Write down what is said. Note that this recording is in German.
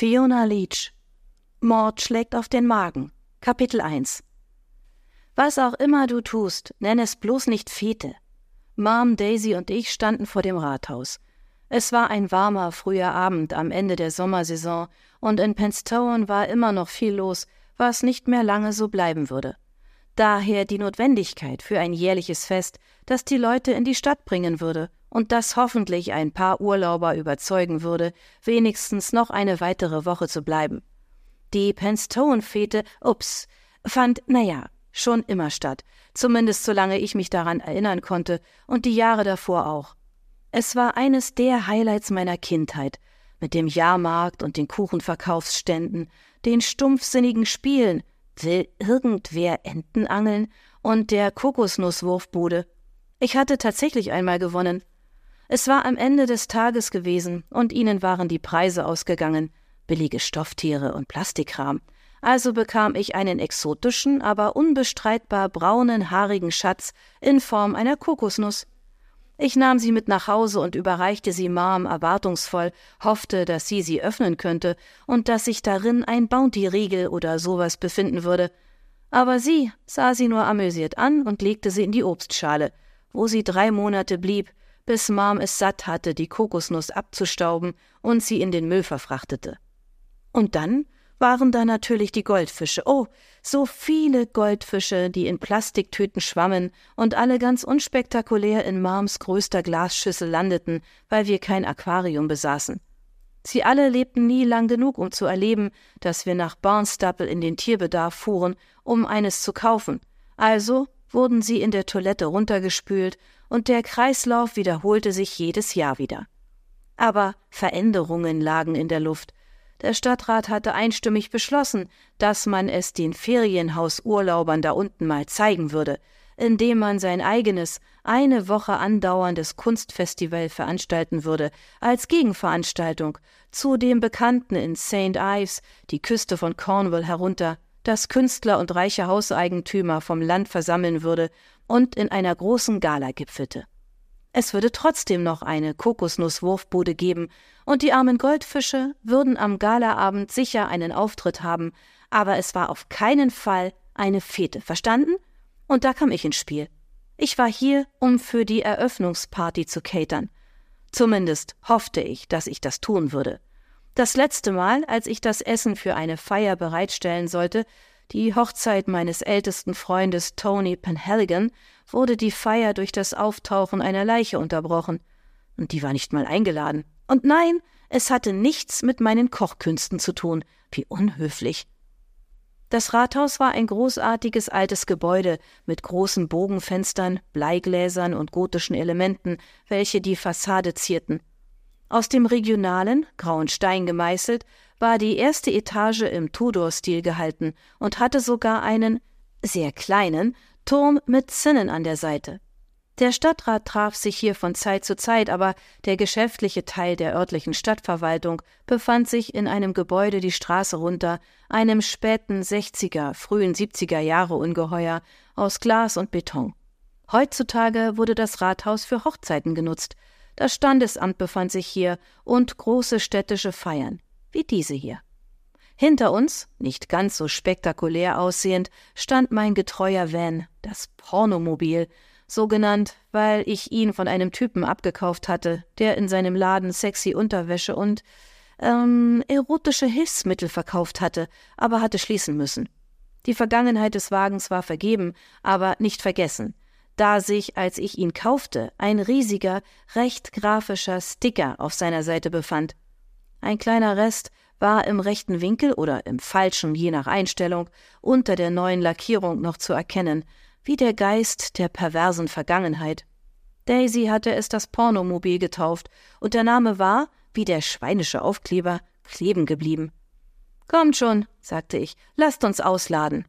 Fiona Leach. Mord schlägt auf den Magen. Kapitel 1 Was auch immer du tust, nenn es bloß nicht Fete. Mom, Daisy und ich standen vor dem Rathaus. Es war ein warmer, früher Abend am Ende der Sommersaison, und in Penstowen war immer noch viel los, was nicht mehr lange so bleiben würde. Daher die Notwendigkeit für ein jährliches Fest, das die Leute in die Stadt bringen würde und das hoffentlich ein paar Urlauber überzeugen würde, wenigstens noch eine weitere Woche zu bleiben. Die Penstone-Fete, ups, fand, naja, schon immer statt, zumindest solange ich mich daran erinnern konnte und die Jahre davor auch. Es war eines der Highlights meiner Kindheit, mit dem Jahrmarkt und den Kuchenverkaufsständen, den stumpfsinnigen Spielen, will irgendwer Enten angeln und der Kokosnusswurfbude. Ich hatte tatsächlich einmal gewonnen. Es war am Ende des Tages gewesen und ihnen waren die Preise ausgegangen, billige Stofftiere und Plastikkram. Also bekam ich einen exotischen, aber unbestreitbar braunen, haarigen Schatz in Form einer Kokosnuss. Ich nahm sie mit nach Hause und überreichte sie Mom erwartungsvoll, hoffte, dass sie sie öffnen könnte und dass sich darin ein Bounty-Riegel oder sowas befinden würde. Aber sie sah sie nur amüsiert an und legte sie in die Obstschale, wo sie drei Monate blieb, bis Mom es satt hatte, die Kokosnuss abzustauben und sie in den Müll verfrachtete. Und dann waren da natürlich die Goldfische. Oh, so viele Goldfische, die in Plastiktüten schwammen und alle ganz unspektakulär in Marms größter Glasschüssel landeten, weil wir kein Aquarium besaßen. Sie alle lebten nie lang genug, um zu erleben, dass wir nach Barnstaple in den Tierbedarf fuhren, um eines zu kaufen. Also wurden sie in der Toilette runtergespült und der Kreislauf wiederholte sich jedes Jahr wieder. Aber Veränderungen lagen in der Luft, der Stadtrat hatte einstimmig beschlossen, dass man es den Ferienhausurlaubern da unten mal zeigen würde, indem man sein eigenes, eine Woche andauerndes Kunstfestival veranstalten würde, als Gegenveranstaltung zu dem Bekannten in St. Ives, die Küste von Cornwall herunter, das Künstler und reiche Hauseigentümer vom Land versammeln würde und in einer großen Gala gipfelte. Es würde trotzdem noch eine Kokosnusswurfbude geben, und die armen Goldfische würden am Galaabend sicher einen Auftritt haben, aber es war auf keinen Fall eine Fete, verstanden? Und da kam ich ins Spiel. Ich war hier, um für die Eröffnungsparty zu catern. Zumindest hoffte ich, dass ich das tun würde. Das letzte Mal, als ich das Essen für eine Feier bereitstellen sollte, die Hochzeit meines ältesten Freundes Tony Penhaligon, wurde die Feier durch das Auftauchen einer Leiche unterbrochen. Und die war nicht mal eingeladen. Und nein, es hatte nichts mit meinen Kochkünsten zu tun. Wie unhöflich. Das Rathaus war ein großartiges altes Gebäude mit großen Bogenfenstern, Bleigläsern und gotischen Elementen, welche die Fassade zierten. Aus dem regionalen, grauen Stein gemeißelt, war die erste Etage im Tudor-Stil gehalten und hatte sogar einen, sehr kleinen, Turm mit Zinnen an der Seite. Der Stadtrat traf sich hier von Zeit zu Zeit, aber der geschäftliche Teil der örtlichen Stadtverwaltung befand sich in einem Gebäude die Straße runter, einem späten 60er, frühen 70er Jahre Ungeheuer aus Glas und Beton. Heutzutage wurde das Rathaus für Hochzeiten genutzt. Das Standesamt befand sich hier und große städtische Feiern, wie diese hier. Hinter uns, nicht ganz so spektakulär aussehend, stand mein getreuer Van, das Pornomobil, so genannt, weil ich ihn von einem Typen abgekauft hatte, der in seinem Laden sexy Unterwäsche und ähm, erotische Hilfsmittel verkauft hatte, aber hatte schließen müssen. Die Vergangenheit des Wagens war vergeben, aber nicht vergessen, da sich, als ich ihn kaufte, ein riesiger, recht grafischer Sticker auf seiner Seite befand. Ein kleiner Rest war im rechten Winkel oder im falschen, je nach Einstellung, unter der neuen Lackierung noch zu erkennen, wie der Geist der perversen Vergangenheit. Daisy hatte es das Pornomobil getauft, und der Name war, wie der schweinische Aufkleber, kleben geblieben. Kommt schon, sagte ich, lasst uns ausladen.